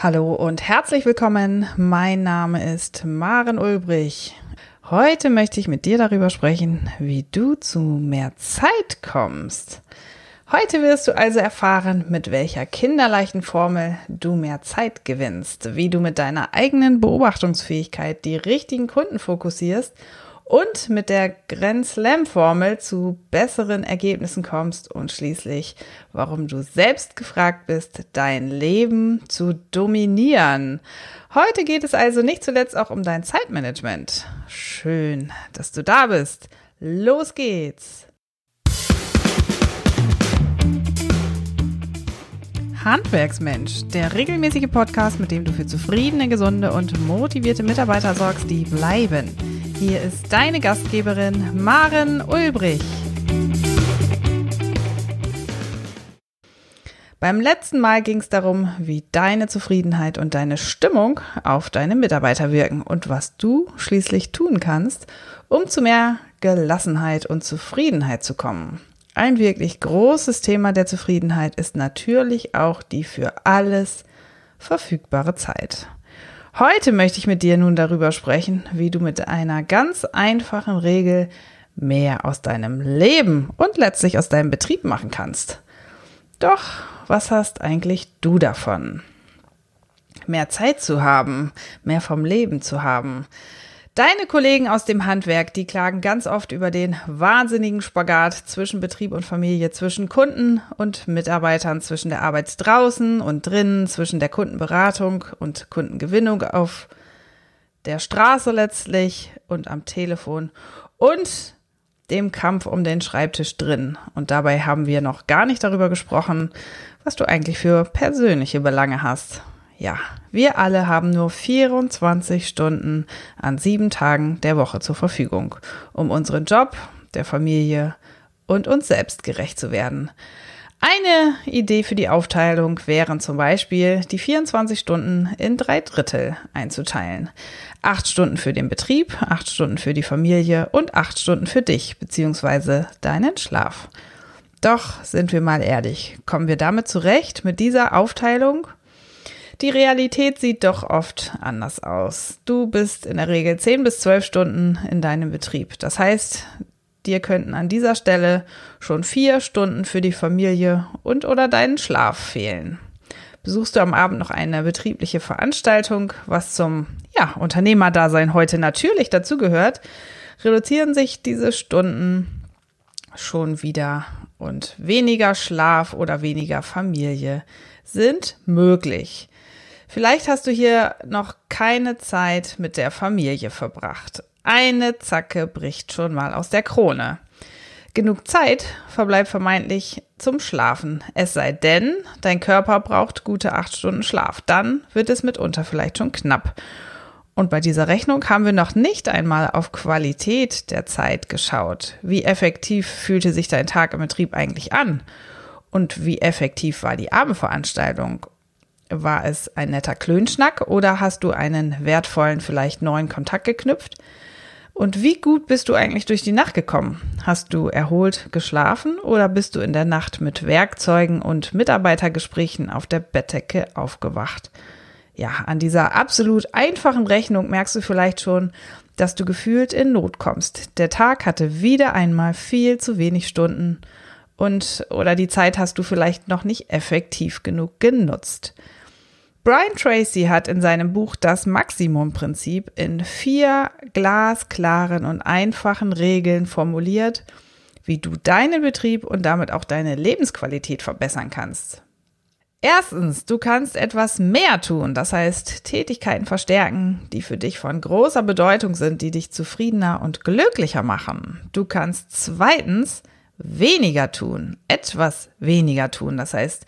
Hallo und herzlich willkommen. Mein Name ist Maren Ulbrich. Heute möchte ich mit dir darüber sprechen, wie du zu mehr Zeit kommst. Heute wirst du also erfahren, mit welcher kinderleichten Formel du mehr Zeit gewinnst, wie du mit deiner eigenen Beobachtungsfähigkeit die richtigen Kunden fokussierst und mit der Grand-Slam-Formel zu besseren Ergebnissen kommst und schließlich, warum du selbst gefragt bist, dein Leben zu dominieren. Heute geht es also nicht zuletzt auch um dein Zeitmanagement. Schön, dass du da bist. Los geht's! Handwerksmensch, der regelmäßige Podcast, mit dem du für zufriedene, gesunde und motivierte Mitarbeiter sorgst, die bleiben. Hier ist deine Gastgeberin Maren Ulbrich. Beim letzten Mal ging es darum, wie deine Zufriedenheit und deine Stimmung auf deine Mitarbeiter wirken und was du schließlich tun kannst, um zu mehr Gelassenheit und Zufriedenheit zu kommen. Ein wirklich großes Thema der Zufriedenheit ist natürlich auch die für alles verfügbare Zeit. Heute möchte ich mit dir nun darüber sprechen, wie du mit einer ganz einfachen Regel mehr aus deinem Leben und letztlich aus deinem Betrieb machen kannst. Doch, was hast eigentlich du davon? Mehr Zeit zu haben, mehr vom Leben zu haben, Deine Kollegen aus dem Handwerk, die klagen ganz oft über den wahnsinnigen Spagat zwischen Betrieb und Familie, zwischen Kunden und Mitarbeitern, zwischen der Arbeit draußen und drinnen, zwischen der Kundenberatung und Kundengewinnung auf der Straße letztlich und am Telefon und dem Kampf um den Schreibtisch drin. Und dabei haben wir noch gar nicht darüber gesprochen, was du eigentlich für persönliche Belange hast. Ja, wir alle haben nur 24 Stunden an sieben Tagen der Woche zur Verfügung, um unseren Job, der Familie und uns selbst gerecht zu werden. Eine Idee für die Aufteilung wären zum Beispiel, die 24 Stunden in drei Drittel einzuteilen. Acht Stunden für den Betrieb, acht Stunden für die Familie und acht Stunden für dich bzw. deinen Schlaf. Doch sind wir mal ehrlich, kommen wir damit zurecht mit dieser Aufteilung? Die Realität sieht doch oft anders aus. Du bist in der Regel 10 bis 12 Stunden in deinem Betrieb. Das heißt, dir könnten an dieser Stelle schon vier Stunden für die Familie und oder deinen Schlaf fehlen. Besuchst du am Abend noch eine betriebliche Veranstaltung, was zum ja, Unternehmerdasein heute natürlich dazugehört, reduzieren sich diese Stunden schon wieder und weniger Schlaf oder weniger Familie sind möglich. Vielleicht hast du hier noch keine Zeit mit der Familie verbracht. Eine Zacke bricht schon mal aus der Krone. Genug Zeit verbleibt vermeintlich zum Schlafen. Es sei denn, dein Körper braucht gute acht Stunden Schlaf. Dann wird es mitunter vielleicht schon knapp. Und bei dieser Rechnung haben wir noch nicht einmal auf Qualität der Zeit geschaut. Wie effektiv fühlte sich dein Tag im Betrieb eigentlich an? Und wie effektiv war die Abendveranstaltung? War es ein netter Klönschnack oder hast du einen wertvollen, vielleicht neuen Kontakt geknüpft? Und wie gut bist du eigentlich durch die Nacht gekommen? Hast du erholt geschlafen oder bist du in der Nacht mit Werkzeugen und Mitarbeitergesprächen auf der Bettdecke aufgewacht? Ja, an dieser absolut einfachen Rechnung merkst du vielleicht schon, dass du gefühlt in Not kommst. Der Tag hatte wieder einmal viel zu wenig Stunden und oder die Zeit hast du vielleicht noch nicht effektiv genug genutzt. Brian Tracy hat in seinem Buch Das Maximumprinzip in vier glasklaren und einfachen Regeln formuliert, wie du deinen Betrieb und damit auch deine Lebensqualität verbessern kannst. Erstens, du kannst etwas mehr tun, das heißt Tätigkeiten verstärken, die für dich von großer Bedeutung sind, die dich zufriedener und glücklicher machen. Du kannst zweitens weniger tun, etwas weniger tun, das heißt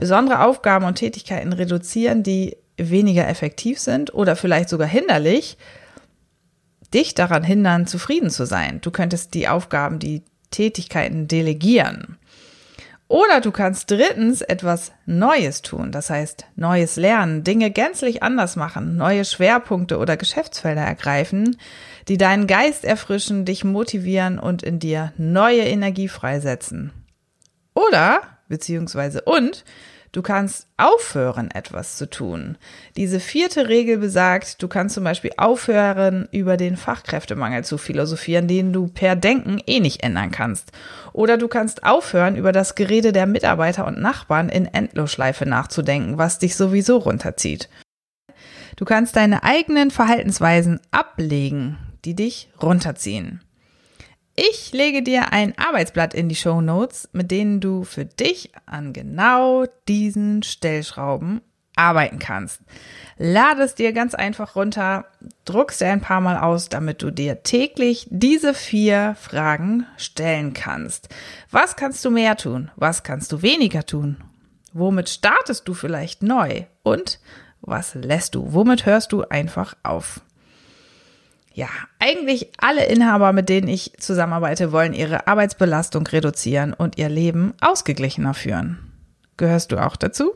besondere Aufgaben und Tätigkeiten reduzieren, die weniger effektiv sind oder vielleicht sogar hinderlich, dich daran hindern, zufrieden zu sein. Du könntest die Aufgaben, die Tätigkeiten delegieren. Oder du kannst drittens etwas Neues tun, das heißt Neues lernen, Dinge gänzlich anders machen, neue Schwerpunkte oder Geschäftsfelder ergreifen, die deinen Geist erfrischen, dich motivieren und in dir neue Energie freisetzen. Oder, beziehungsweise und, Du kannst aufhören, etwas zu tun. Diese vierte Regel besagt, du kannst zum Beispiel aufhören, über den Fachkräftemangel zu philosophieren, den du per Denken eh nicht ändern kannst. Oder du kannst aufhören, über das Gerede der Mitarbeiter und Nachbarn in Endlosschleife nachzudenken, was dich sowieso runterzieht. Du kannst deine eigenen Verhaltensweisen ablegen, die dich runterziehen. Ich lege dir ein Arbeitsblatt in die Show Notes, mit denen du für dich an genau diesen Stellschrauben arbeiten kannst. Lade es dir ganz einfach runter, druckst dir ein paar Mal aus, damit du dir täglich diese vier Fragen stellen kannst. Was kannst du mehr tun? Was kannst du weniger tun? Womit startest du vielleicht neu? Und was lässt du? Womit hörst du einfach auf? Ja, eigentlich alle Inhaber, mit denen ich zusammenarbeite, wollen ihre Arbeitsbelastung reduzieren und ihr Leben ausgeglichener führen. Gehörst du auch dazu?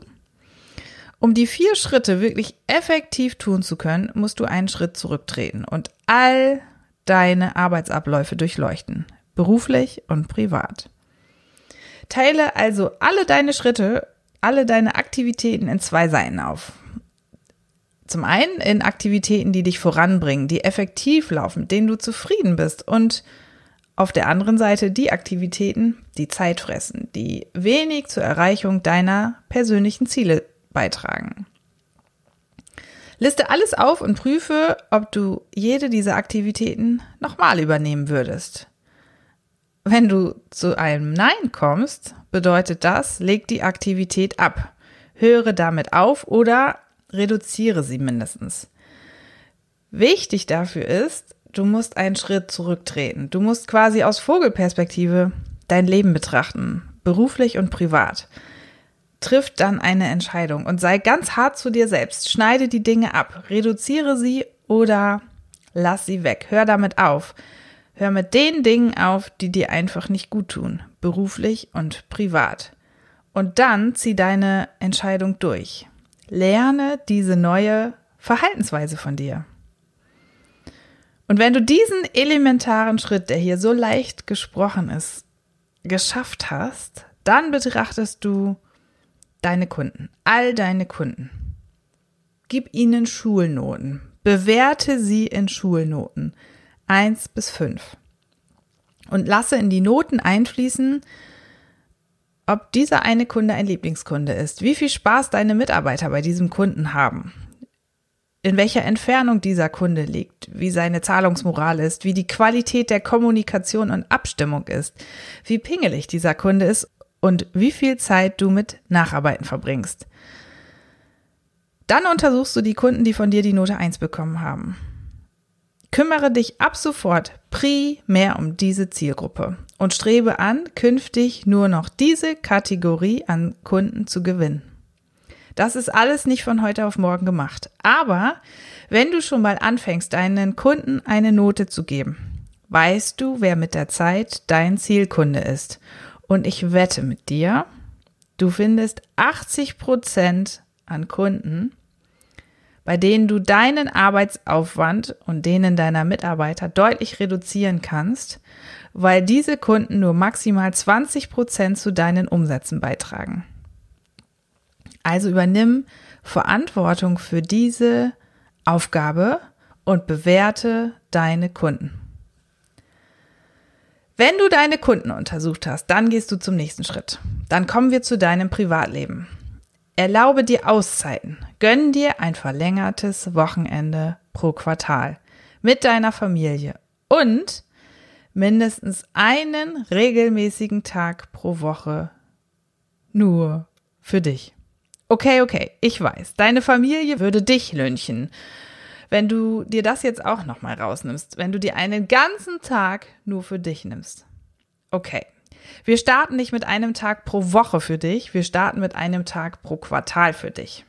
Um die vier Schritte wirklich effektiv tun zu können, musst du einen Schritt zurücktreten und all deine Arbeitsabläufe durchleuchten, beruflich und privat. Teile also alle deine Schritte, alle deine Aktivitäten in zwei Seiten auf. Zum einen in Aktivitäten, die dich voranbringen, die effektiv laufen, mit denen du zufrieden bist und auf der anderen Seite die Aktivitäten, die Zeit fressen, die wenig zur Erreichung deiner persönlichen Ziele beitragen. Liste alles auf und prüfe, ob du jede dieser Aktivitäten nochmal übernehmen würdest. Wenn du zu einem Nein kommst, bedeutet das, leg die Aktivität ab, höre damit auf oder reduziere sie mindestens. Wichtig dafür ist, du musst einen Schritt zurücktreten. Du musst quasi aus Vogelperspektive dein Leben betrachten, beruflich und privat. Triff dann eine Entscheidung und sei ganz hart zu dir selbst. Schneide die Dinge ab, reduziere sie oder lass sie weg. Hör damit auf. Hör mit den Dingen auf, die dir einfach nicht gut tun, beruflich und privat. Und dann zieh deine Entscheidung durch. Lerne diese neue Verhaltensweise von dir. Und wenn du diesen elementaren Schritt, der hier so leicht gesprochen ist, geschafft hast, dann betrachtest du deine Kunden, all deine Kunden. Gib ihnen Schulnoten. Bewerte sie in Schulnoten. eins bis fünf Und lasse in die Noten einfließen, ob dieser eine Kunde ein Lieblingskunde ist, wie viel Spaß deine Mitarbeiter bei diesem Kunden haben, in welcher Entfernung dieser Kunde liegt, wie seine Zahlungsmoral ist, wie die Qualität der Kommunikation und Abstimmung ist, wie pingelig dieser Kunde ist und wie viel Zeit du mit Nacharbeiten verbringst. Dann untersuchst du die Kunden, die von dir die Note 1 bekommen haben. Kümmere dich ab sofort primär um diese Zielgruppe und strebe an, künftig nur noch diese Kategorie an Kunden zu gewinnen. Das ist alles nicht von heute auf morgen gemacht. Aber wenn du schon mal anfängst, deinen Kunden eine Note zu geben, weißt du, wer mit der Zeit dein Zielkunde ist. Und ich wette mit dir, du findest 80 Prozent an Kunden, bei denen du deinen Arbeitsaufwand und denen deiner Mitarbeiter deutlich reduzieren kannst, weil diese Kunden nur maximal 20 Prozent zu deinen Umsätzen beitragen. Also übernimm Verantwortung für diese Aufgabe und bewerte deine Kunden. Wenn du deine Kunden untersucht hast, dann gehst du zum nächsten Schritt. Dann kommen wir zu deinem Privatleben. Erlaube dir Auszeiten. Gönn dir ein verlängertes Wochenende pro Quartal mit deiner Familie und mindestens einen regelmäßigen Tag pro Woche nur für dich. Okay, okay, ich weiß, deine Familie würde dich lünchen, wenn du dir das jetzt auch nochmal rausnimmst, wenn du dir einen ganzen Tag nur für dich nimmst. Okay. Wir starten nicht mit einem Tag pro Woche für dich, wir starten mit einem Tag pro Quartal für dich.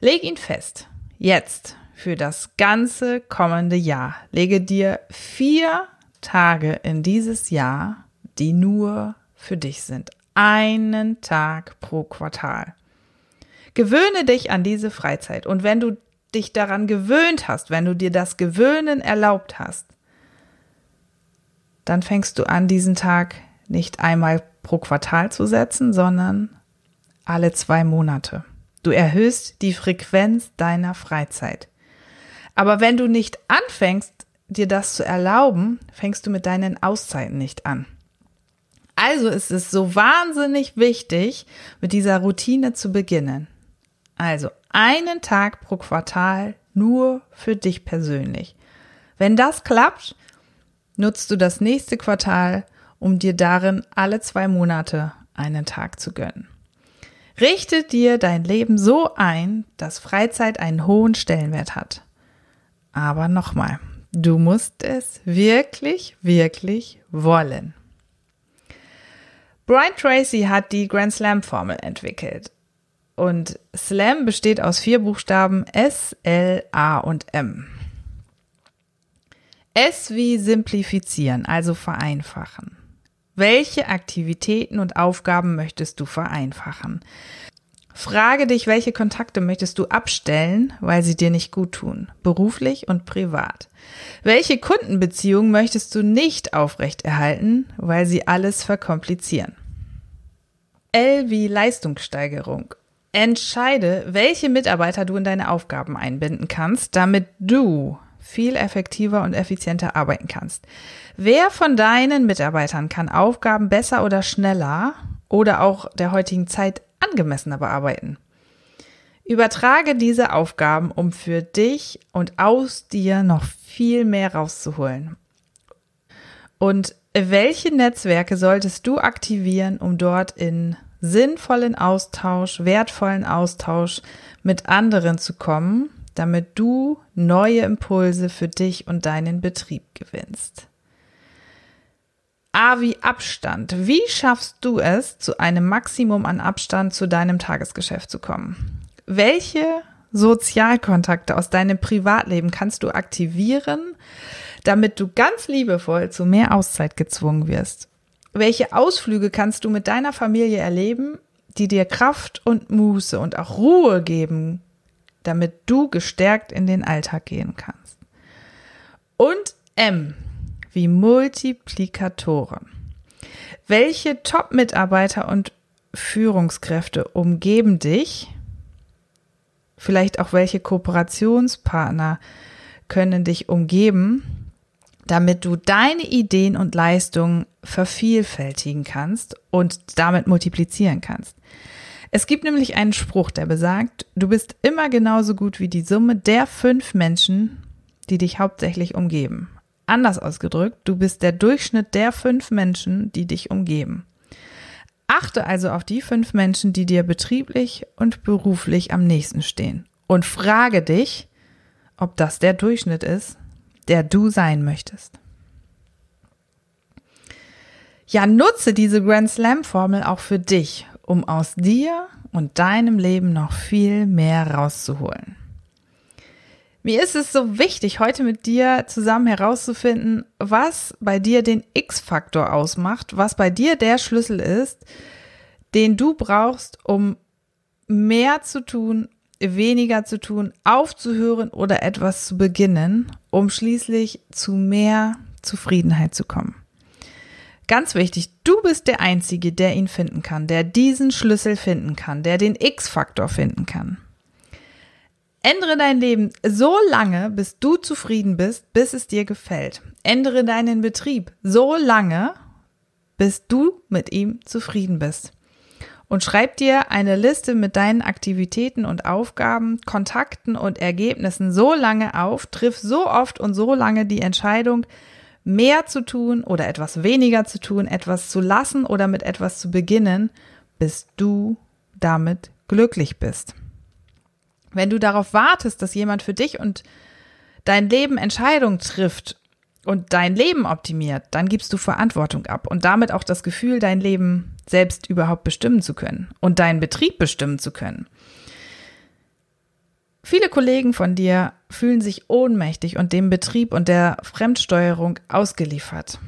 Leg ihn fest. Jetzt für das ganze kommende Jahr. Lege dir vier Tage in dieses Jahr, die nur für dich sind. Einen Tag pro Quartal. Gewöhne dich an diese Freizeit. Und wenn du dich daran gewöhnt hast, wenn du dir das Gewöhnen erlaubt hast, dann fängst du an, diesen Tag nicht einmal pro Quartal zu setzen, sondern alle zwei Monate. Du erhöhst die Frequenz deiner Freizeit. Aber wenn du nicht anfängst, dir das zu erlauben, fängst du mit deinen Auszeiten nicht an. Also ist es so wahnsinnig wichtig, mit dieser Routine zu beginnen. Also einen Tag pro Quartal nur für dich persönlich. Wenn das klappt, nutzt du das nächste Quartal, um dir darin alle zwei Monate einen Tag zu gönnen. Richte dir dein Leben so ein, dass Freizeit einen hohen Stellenwert hat. Aber nochmal, du musst es wirklich, wirklich wollen. Brian Tracy hat die Grand Slam Formel entwickelt. Und Slam besteht aus vier Buchstaben S, L, A und M. S wie simplifizieren, also vereinfachen. Welche Aktivitäten und Aufgaben möchtest du vereinfachen? Frage dich, welche Kontakte möchtest du abstellen, weil sie dir nicht gut tun, beruflich und privat. Welche Kundenbeziehungen möchtest du nicht aufrechterhalten, weil sie alles verkomplizieren. L wie Leistungssteigerung. Entscheide, welche Mitarbeiter du in deine Aufgaben einbinden kannst, damit du viel effektiver und effizienter arbeiten kannst. Wer von deinen Mitarbeitern kann Aufgaben besser oder schneller oder auch der heutigen Zeit angemessener bearbeiten? Übertrage diese Aufgaben, um für dich und aus dir noch viel mehr rauszuholen. Und welche Netzwerke solltest du aktivieren, um dort in sinnvollen Austausch, wertvollen Austausch mit anderen zu kommen, damit du neue Impulse für dich und deinen Betrieb gewinnst. A wie Abstand. Wie schaffst du es, zu einem Maximum an Abstand zu deinem Tagesgeschäft zu kommen? Welche Sozialkontakte aus deinem Privatleben kannst du aktivieren, damit du ganz liebevoll zu mehr Auszeit gezwungen wirst? Welche Ausflüge kannst du mit deiner Familie erleben, die dir Kraft und Muße und auch Ruhe geben damit du gestärkt in den Alltag gehen kannst. Und M wie Multiplikatoren. Welche Top-Mitarbeiter und Führungskräfte umgeben dich? Vielleicht auch welche Kooperationspartner können dich umgeben, damit du deine Ideen und Leistungen vervielfältigen kannst und damit multiplizieren kannst. Es gibt nämlich einen Spruch, der besagt, du bist immer genauso gut wie die Summe der fünf Menschen, die dich hauptsächlich umgeben. Anders ausgedrückt, du bist der Durchschnitt der fünf Menschen, die dich umgeben. Achte also auf die fünf Menschen, die dir betrieblich und beruflich am nächsten stehen. Und frage dich, ob das der Durchschnitt ist, der du sein möchtest. Ja, nutze diese Grand Slam Formel auch für dich um aus dir und deinem Leben noch viel mehr rauszuholen. Mir ist es so wichtig, heute mit dir zusammen herauszufinden, was bei dir den X-Faktor ausmacht, was bei dir der Schlüssel ist, den du brauchst, um mehr zu tun, weniger zu tun, aufzuhören oder etwas zu beginnen, um schließlich zu mehr Zufriedenheit zu kommen. Ganz wichtig, du bist der Einzige, der ihn finden kann, der diesen Schlüssel finden kann, der den X-Faktor finden kann. Ändere dein Leben so lange, bis du zufrieden bist, bis es dir gefällt. Ändere deinen Betrieb so lange, bis du mit ihm zufrieden bist. Und schreib dir eine Liste mit deinen Aktivitäten und Aufgaben, Kontakten und Ergebnissen so lange auf, triff so oft und so lange die Entscheidung, mehr zu tun oder etwas weniger zu tun, etwas zu lassen oder mit etwas zu beginnen, bis du damit glücklich bist. Wenn du darauf wartest, dass jemand für dich und dein Leben Entscheidungen trifft und dein Leben optimiert, dann gibst du Verantwortung ab und damit auch das Gefühl, dein Leben selbst überhaupt bestimmen zu können und deinen Betrieb bestimmen zu können. Viele Kollegen von dir fühlen sich ohnmächtig und dem Betrieb und der Fremdsteuerung ausgeliefert.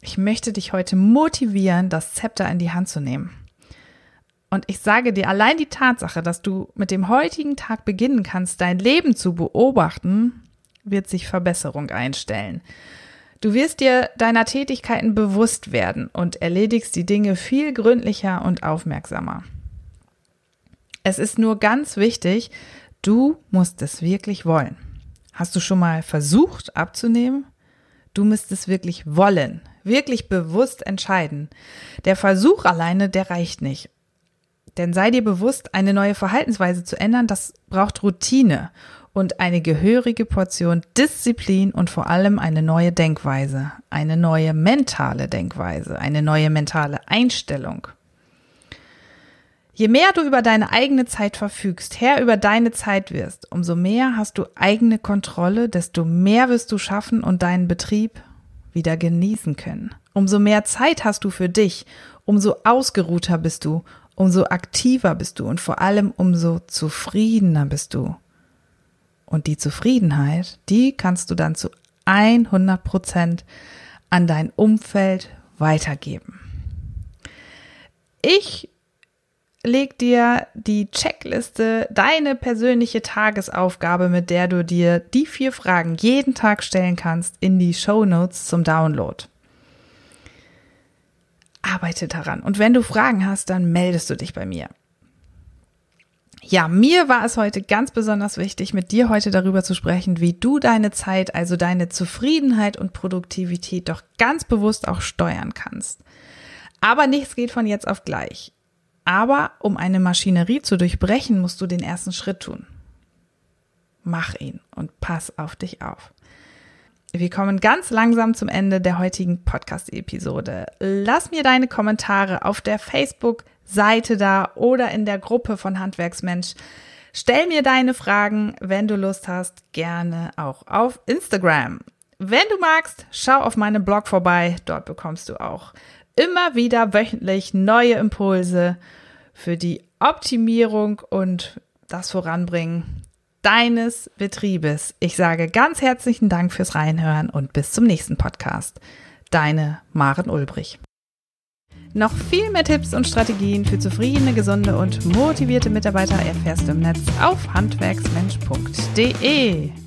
Ich möchte dich heute motivieren, das Zepter in die Hand zu nehmen. Und ich sage dir, allein die Tatsache, dass du mit dem heutigen Tag beginnen kannst, dein Leben zu beobachten, wird sich Verbesserung einstellen. Du wirst dir deiner Tätigkeiten bewusst werden und erledigst die Dinge viel gründlicher und aufmerksamer. Es ist nur ganz wichtig, du musst es wirklich wollen. Hast du schon mal versucht abzunehmen? Du musst es wirklich wollen, wirklich bewusst entscheiden. Der Versuch alleine, der reicht nicht. Denn sei dir bewusst, eine neue Verhaltensweise zu ändern, das braucht Routine und eine gehörige Portion Disziplin und vor allem eine neue Denkweise, eine neue mentale Denkweise, eine neue mentale Einstellung. Je mehr du über deine eigene Zeit verfügst, Herr über deine Zeit wirst, umso mehr hast du eigene Kontrolle, desto mehr wirst du schaffen und deinen Betrieb wieder genießen können. Umso mehr Zeit hast du für dich, umso ausgeruhter bist du, umso aktiver bist du und vor allem umso zufriedener bist du. Und die Zufriedenheit, die kannst du dann zu 100 Prozent an dein Umfeld weitergeben. Ich leg dir die Checkliste, deine persönliche Tagesaufgabe, mit der du dir die vier Fragen jeden Tag stellen kannst, in die Show Notes zum Download. Arbeite daran. Und wenn du Fragen hast, dann meldest du dich bei mir. Ja, mir war es heute ganz besonders wichtig, mit dir heute darüber zu sprechen, wie du deine Zeit, also deine Zufriedenheit und Produktivität doch ganz bewusst auch steuern kannst. Aber nichts geht von jetzt auf gleich. Aber um eine Maschinerie zu durchbrechen, musst du den ersten Schritt tun. Mach ihn und pass auf dich auf. Wir kommen ganz langsam zum Ende der heutigen Podcast-Episode. Lass mir deine Kommentare auf der Facebook-Seite da oder in der Gruppe von Handwerksmensch. Stell mir deine Fragen, wenn du Lust hast, gerne auch auf Instagram. Wenn du magst, schau auf meinem Blog vorbei. Dort bekommst du auch immer wieder wöchentlich neue Impulse für die Optimierung und das Voranbringen deines Betriebes. Ich sage ganz herzlichen Dank fürs Reinhören und bis zum nächsten Podcast. Deine Maren Ulbrich. Noch viel mehr Tipps und Strategien für zufriedene, gesunde und motivierte Mitarbeiter erfährst du im Netz auf handwerksmensch.de.